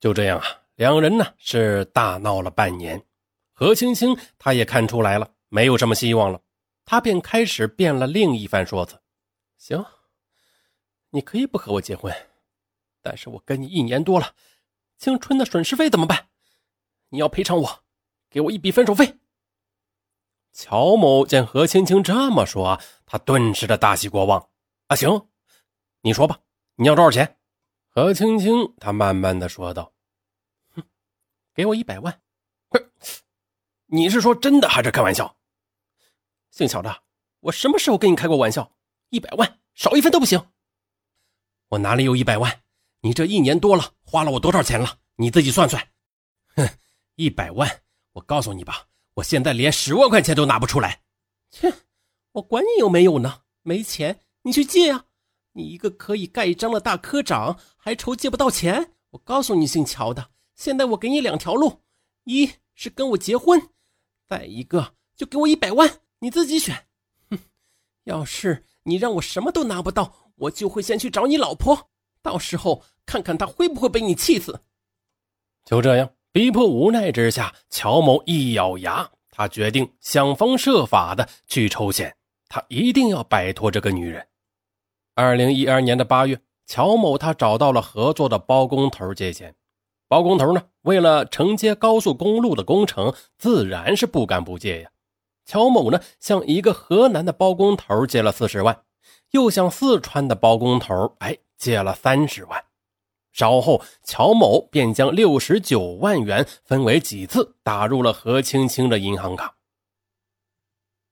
就这样啊，两人呢是大闹了半年。何青青她也看出来了，没有什么希望了，她便开始变了另一番说辞：“行，你可以不和我结婚，但是我跟你一年多了，青春的损失费怎么办？你要赔偿我，给我一笔分手费。”乔某见何青青这么说，他顿时的大喜过望：“啊，行，你说吧，你要多少钱？”何青青她慢慢的说道：“哼，给我一百万。”哼你是说真的还是开玩笑？姓乔的，我什么时候跟你开过玩笑？一百万少一分都不行。我哪里有一百万？你这一年多了，花了我多少钱了？你自己算算。哼，一百万，我告诉你吧，我现在连十万块钱都拿不出来。切，我管你有没有呢？没钱你去借呀！你一个可以盖章的大科长，还愁借不到钱？我告诉你，姓乔的，现在我给你两条路：一是跟我结婚。再一个，就给我一百万，你自己选。哼，要是你让我什么都拿不到，我就会先去找你老婆，到时候看看她会不会被你气死。就这样，逼迫无奈之下，乔某一咬牙，他决定想方设法的去筹钱，他一定要摆脱这个女人。二零一二年的八月，乔某他找到了合作的包工头借钱。包工头呢，为了承接高速公路的工程，自然是不敢不借呀。乔某呢，向一个河南的包工头借了四十万，又向四川的包工头哎借了三十万。稍后，乔某便将六十九万元分为几次打入了何青青的银行卡。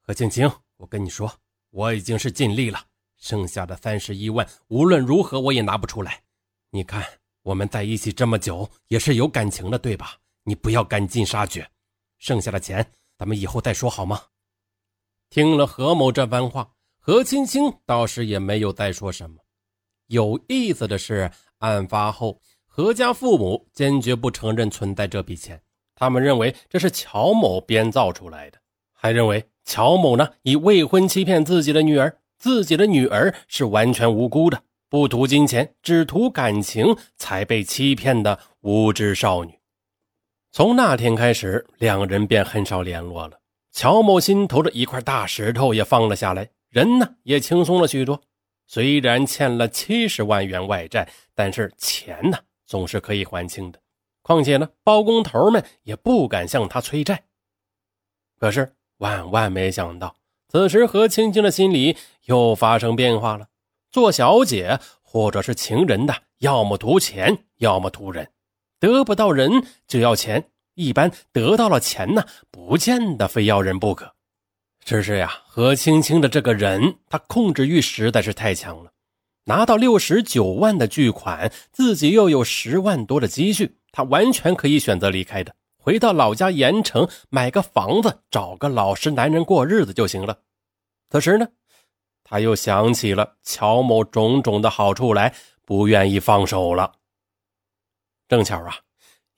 何青青，我跟你说，我已经是尽力了，剩下的三十一万无论如何我也拿不出来。你看。我们在一起这么久，也是有感情的，对吧？你不要赶尽杀绝，剩下的钱咱们以后再说好吗？听了何某这番话，何青青倒是也没有再说什么。有意思的是，案发后，何家父母坚决不承认存在这笔钱，他们认为这是乔某编造出来的，还认为乔某呢以未婚欺骗自己的女儿，自己的女儿是完全无辜的。不图金钱，只图感情，才被欺骗的无知少女。从那天开始，两人便很少联络了。乔某心头的一块大石头也放了下来，人呢也轻松了许多。虽然欠了七十万元外债，但是钱呢总是可以还清的。况且呢，包工头们也不敢向他催债。可是万万没想到，此时何青青的心里又发生变化了。做小姐或者是情人的，要么图钱，要么图人，得不到人就要钱。一般得到了钱呢，不见得非要人不可。只是呀，何青青的这个人，他控制欲实在是太强了。拿到六十九万的巨款，自己又有十万多的积蓄，他完全可以选择离开的，回到老家盐城买个房子，找个老实男人过日子就行了。此时呢？他又想起了乔某种种的好处来，不愿意放手了。正巧啊，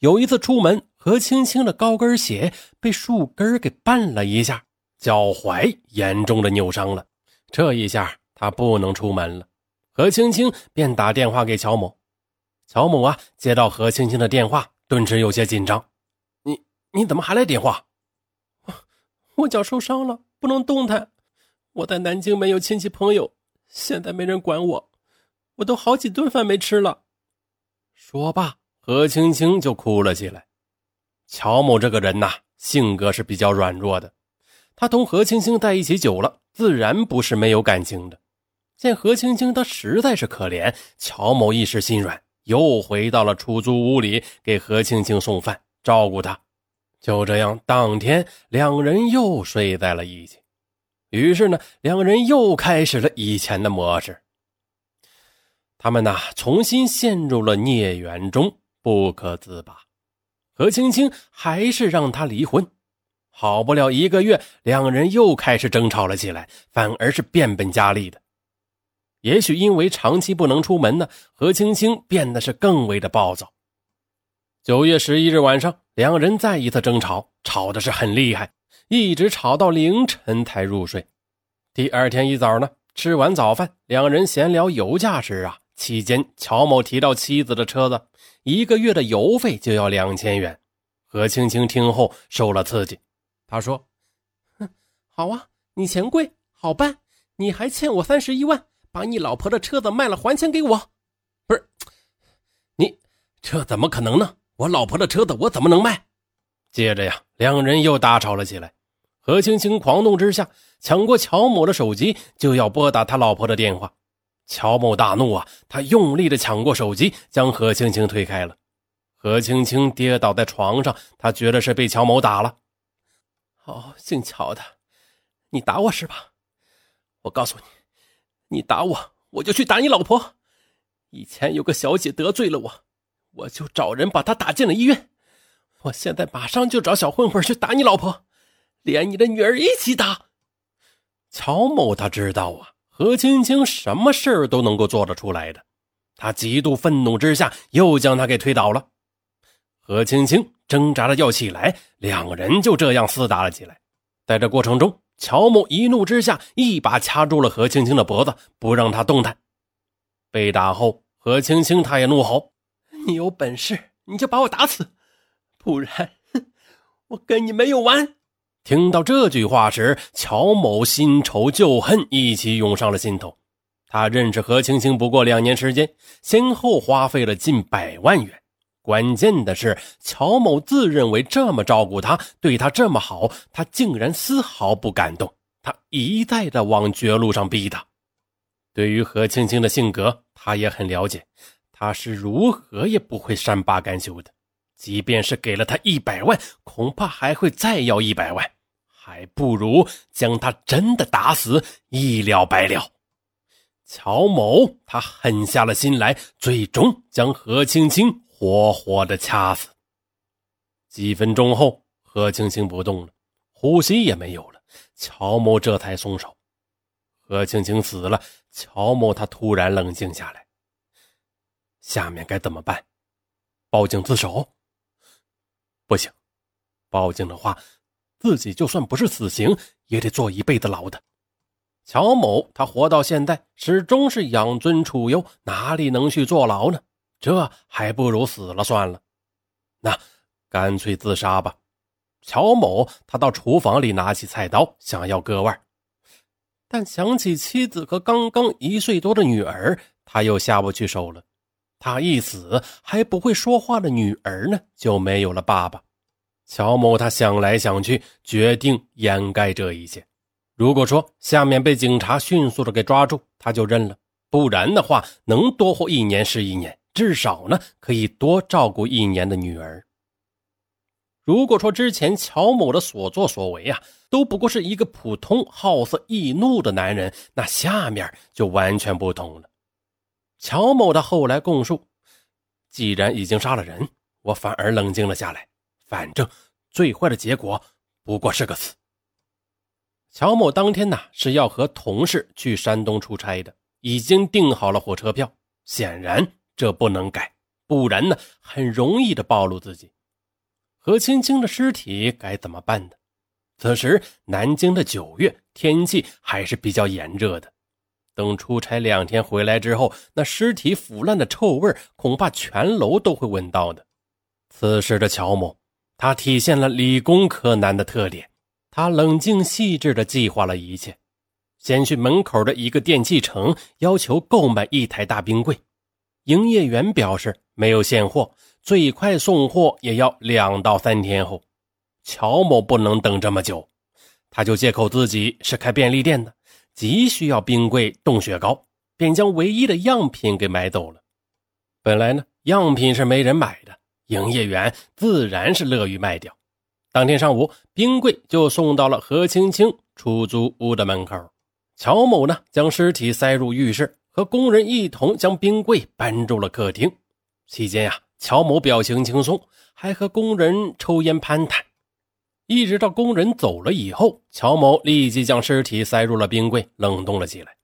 有一次出门，何青青的高跟鞋被树根给绊了一下，脚踝严重的扭伤了。这一下他不能出门了，何青青便打电话给乔某。乔某啊，接到何青青的电话，顿时有些紧张：“你怎么还来电话？我脚受伤了，不能动弹。”我在南京没有亲戚朋友，现在没人管我，我都好几顿饭没吃了。说罢，何青青就哭了起来。乔某这个人呐，性格是比较软弱的，他同何青青在一起久了，自然不是没有感情的。见何青青她实在是可怜，乔某一时心软，又回到了出租屋里给何青青送饭，照顾她。就这样，当天两人又睡在了一起。于是呢，两人又开始了以前的模式。他们呐，重新陷入了孽缘中，不可自拔。何青青还是让他离婚。好不了一个月，两人又开始争吵了起来，反而是变本加厉的。也许因为长期不能出门呢，何青青变得是更为的暴躁。九月十一日晚上，两人再一次争吵，吵的是很厉害。一直吵到凌晨才入睡。第二天一早呢，吃完早饭，两人闲聊油价时啊，期间乔某提到妻子的车子，一个月的油费就要两千元。何青青听后受了刺激，她说：“哼，好啊，你钱贵，好办。你还欠我三十一万，把你老婆的车子卖了还钱给我。”不是，你这怎么可能呢？我老婆的车子我怎么能卖？接着呀，两人又大吵了起来。何青青狂怒之下，抢过乔某的手机，就要拨打他老婆的电话。乔某大怒啊，他用力的抢过手机，将何青青推开了。何青青跌倒在床上，他觉得是被乔某打了。哦，姓乔的，你打我是吧？我告诉你，你打我，我就去打你老婆。以前有个小姐得罪了我，我就找人把他打进了医院。我现在马上就找小混混去打你老婆。连你的女儿一起打，乔某他知道啊，何青青什么事儿都能够做得出来的，他极度愤怒之下，又将他给推倒了。何青青挣扎着要起来，两个人就这样厮打了起来。在这过程中，乔某一怒之下，一把掐住了何青青的脖子，不让他动弹。被打后，何青青他也怒吼：“你有本事你就把我打死，不然，哼，我跟你没有完！”听到这句话时，乔某新仇旧恨一起涌上了心头。他认识何青青不过两年时间，先后花费了近百万元。关键的是，乔某自认为这么照顾他，对他这么好，他竟然丝毫不感动。他一再的往绝路上逼他。对于何青青的性格，他也很了解，他是如何也不会善罢甘休的。即便是给了他一百万，恐怕还会再要一百万，还不如将他真的打死，一了百了。乔某他狠下了心来，最终将何青青活活的掐死。几分钟后，何青青不动了，呼吸也没有了，乔某这才松手。何青青死了，乔某他突然冷静下来，下面该怎么办？报警自首？不行，报警的话，自己就算不是死刑，也得坐一辈子牢的。乔某他活到现在，始终是养尊处优，哪里能去坐牢呢？这还不如死了算了。那干脆自杀吧。乔某他到厨房里拿起菜刀，想要割腕，但想起妻子和刚刚一岁多的女儿，他又下不去手了。他一死，还不会说话的女儿呢，就没有了爸爸。乔某他想来想去，决定掩盖这一切。如果说下面被警察迅速的给抓住，他就认了；不然的话，能多活一年是一年，至少呢可以多照顾一年的女儿。如果说之前乔某的所作所为啊，都不过是一个普通好色易怒的男人，那下面就完全不同了。乔某的后来供述，既然已经杀了人，我反而冷静了下来。反正最坏的结果不过是个死。乔某当天呢是要和同事去山东出差的，已经订好了火车票。显然这不能改，不然呢很容易的暴露自己。何青青的尸体该怎么办呢？此时南京的九月天气还是比较炎热的。等出差两天回来之后，那尸体腐烂的臭味恐怕全楼都会闻到的。此时的乔某，他体现了理工科男的特点。他冷静细致地计划了一切，先去门口的一个电器城要求购买一台大冰柜。营业员表示没有现货，最快送货也要两到三天后。乔某不能等这么久，他就借口自己是开便利店的。急需要冰柜冻雪糕，便将唯一的样品给买走了。本来呢，样品是没人买的，营业员自然是乐于卖掉。当天上午，冰柜就送到了何青青出租屋的门口。乔某呢，将尸体塞入浴室，和工人一同将冰柜搬入了客厅。期间呀，乔某表情轻松，还和工人抽烟攀谈。一直到工人走了以后，乔某立即将尸体塞入了冰柜，冷冻了起来。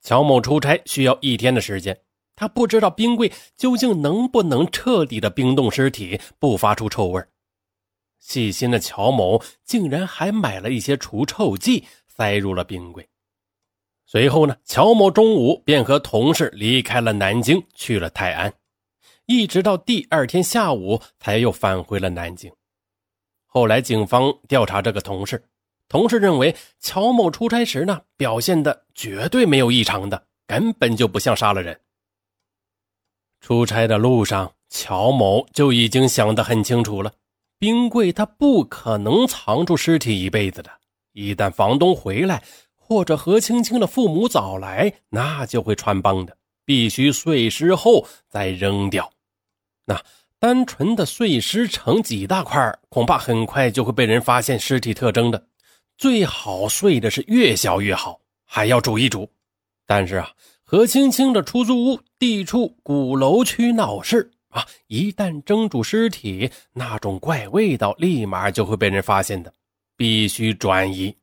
乔某出差需要一天的时间，他不知道冰柜究竟能不能彻底的冰冻尸体，不发出臭味。细心的乔某竟然还买了一些除臭剂，塞入了冰柜。随后呢，乔某中午便和同事离开了南京，去了泰安。一直到第二天下午才又返回了南京。后来警方调查这个同事，同事认为乔某出差时呢表现的绝对没有异常的，根本就不像杀了人。出差的路上，乔某就已经想得很清楚了，冰柜他不可能藏住尸体一辈子的，一旦房东回来。或者何青青的父母早来，那就会穿帮的，必须碎尸后再扔掉。那单纯的碎尸成几大块，恐怕很快就会被人发现尸体特征的。最好碎的是越小越好，还要煮一煮。但是啊，何青青的出租屋地处鼓楼区闹市啊，一旦蒸煮尸体，那种怪味道立马就会被人发现的，必须转移。